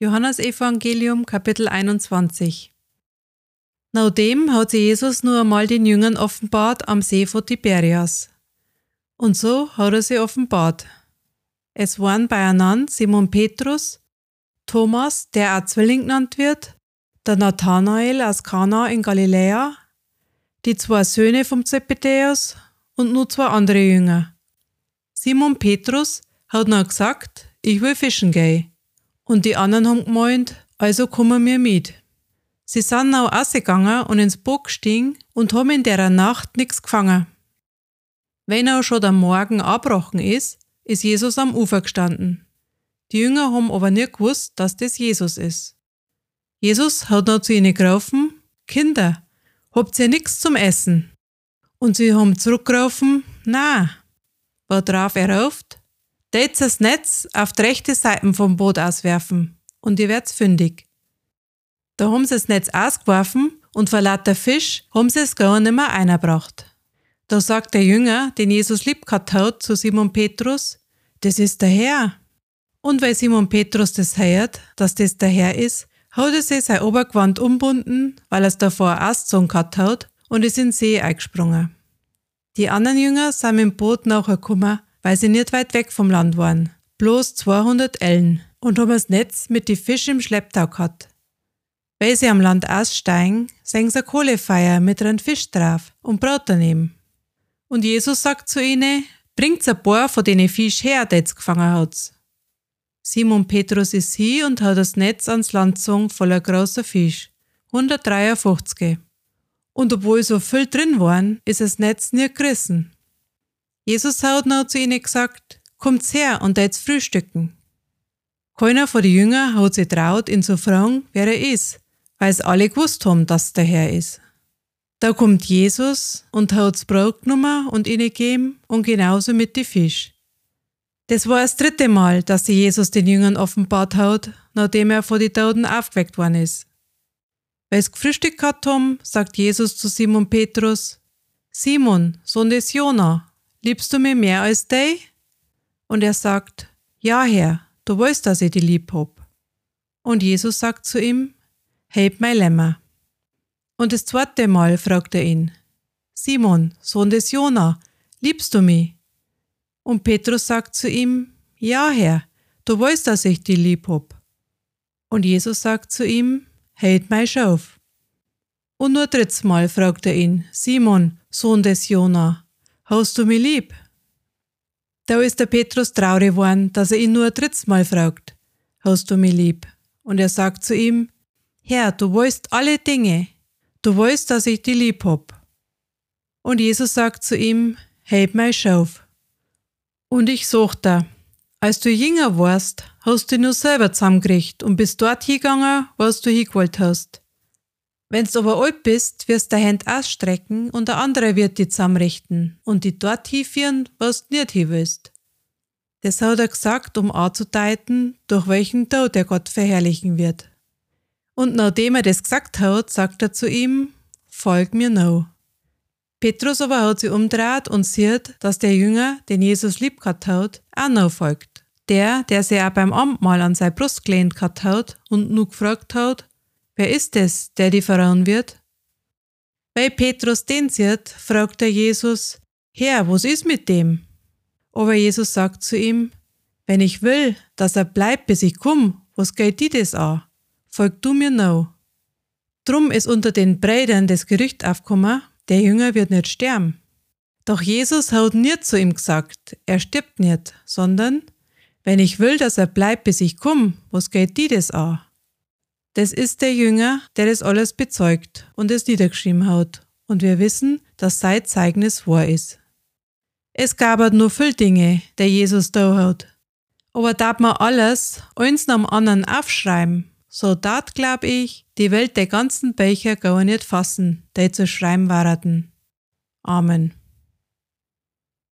Johannes Evangelium Kapitel 21 Nachdem hat Jesus nur einmal den Jüngern offenbart am See von Tiberias. Und so hat er sie offenbart. Es waren beieinander Simon Petrus, Thomas, der auch Zwilling genannt wird, der Nathanael aus Kana in Galiläa, die zwei Söhne vom Zebedäus und nur zwei andere Jünger. Simon Petrus hat noch gesagt, ich will fischen gehen. Und die anderen haben gemeint, also kommen wir mit. Sie sind auch rausgegangen und ins Boot gestiegen und haben in der Nacht nichts gefangen. Wenn auch schon der Morgen abbrochen ist, ist Jesus am Ufer gestanden. Die Jünger haben aber nicht gewusst, dass das Jesus ist. Jesus hat noch zu ihnen gerufen, Kinder, habt ihr nichts zum Essen? Und sie haben zurückgerufen, na. Worauf er ruft, Tät das Netz auf die rechte Seite vom Boot auswerfen und ihr werdet fündig. Da haben sie das Netz ausgeworfen und vor lauter Fisch haben sie es gar nicht mehr eingebracht. Da sagt der Jünger, den Jesus lieb gehabt hat, zu Simon Petrus, das ist der Herr. Und weil Simon Petrus das hört, dass das der Herr ist, hat er sich sein Obergewand umbunden, weil er es davor ausgezogen hat und ist in den See eingesprungen. Die anderen Jünger sind dem Boot nachher gekommen weil sie nicht weit weg vom Land waren, bloß 200 Ellen, und haben das Netz mit die Fische im Schlepptau gehabt. Weil sie am Land aussteigen, sehen sie eine Kohlefeier mit einem Fisch drauf und Brot daneben. Und Jesus sagt zu ihnen, bringt ein paar von denen Fisch her, die jetzt gefangen hat. Simon Petrus ist hier und hat das Netz ans Land gezogen voller großer Fisch, 153. Und obwohl so viel drin waren, ist das Netz nie gerissen. Jesus hat noch zu ihnen gesagt, kommt's her und jetzt frühstücken. Keiner von den Jüngern hat sich traut, ihn zu fragen, wer er ist, weil es alle gewusst haben, dass der Herr ist. Da kommt Jesus und hat's Brot genommen und ihnen gegeben und genauso mit die Fisch. Das war das dritte Mal, dass sie Jesus den Jüngern offenbart hat, nachdem er vor die Toten aufgeweckt worden ist. Weil sie gefrühstückt gehabt haben, sagt Jesus zu Simon Petrus, Simon, Sohn des Jona, liebst du mich mehr als dich? Und er sagt, ja Herr, du weißt, dass ich dich lieb hab. Und Jesus sagt zu ihm, heb mein Lämmer. Und das zweite Mal fragt er ihn, Simon, Sohn des Jona, liebst du mich? Und Petrus sagt zu ihm, ja Herr, du weißt, dass ich dich lieb hab. Und Jesus sagt zu ihm, halt mein Schauf. Und nur drittes Mal fragt er ihn, Simon, Sohn des Jona, Hast du mich lieb? Da ist der Petrus traurig geworden, dass er ihn nur ein drittes Mal fragt. Hast du mich lieb? Und er sagt zu ihm, Herr, du weißt alle Dinge. Du weißt, dass ich dich lieb hab. Und Jesus sagt zu ihm, heb mein Schauf. Und ich suchte, als du jünger warst, hast du nur selber zusammengerichtet und bist dort hingegangen, was du hingewollt hast. Wenn du aber alt bist, wirst du Hand ausstrecken und der andere wird die zusammenrichten und die dort hinführen, was du nicht hin willst. Das hat er gesagt, um anzudeuten, durch welchen Tod er Gott verherrlichen wird. Und nachdem er das gesagt hat, sagt er zu ihm, folg mir now. Petrus aber hat sich umdreht und sieht, dass der Jünger, den Jesus lieb gehabt hat, auch noch folgt. Der, der sich auch beim Abendmahl an seine Brust gelehnt gehabt hat und nur gefragt hat, Wer ist es, der die verrauen wird? Weil Petrus den sieht, fragt er Jesus, Herr, was ist mit dem? Aber Jesus sagt zu ihm, wenn ich will, dass er bleibt, bis ich komm, was geht dir das an? Folg du mir now. Drum ist unter den Brüdern das Gerücht aufgekommen, der Jünger wird nicht sterben. Doch Jesus hat nicht zu ihm gesagt, er stirbt nicht, sondern, wenn ich will, dass er bleibt, bis ich komm, was geht dir das an? Das ist der Jünger, der das alles bezeugt und es niedergeschrieben hat. Und wir wissen, dass sein Zeugnis wahr ist. Es gab halt nur viel Dinge, der Jesus da hat. Aber darf man alles eins nach dem anderen aufschreiben, so dat glaub ich, die Welt der ganzen Becher gar nicht fassen, die zu schreiben waren. Amen.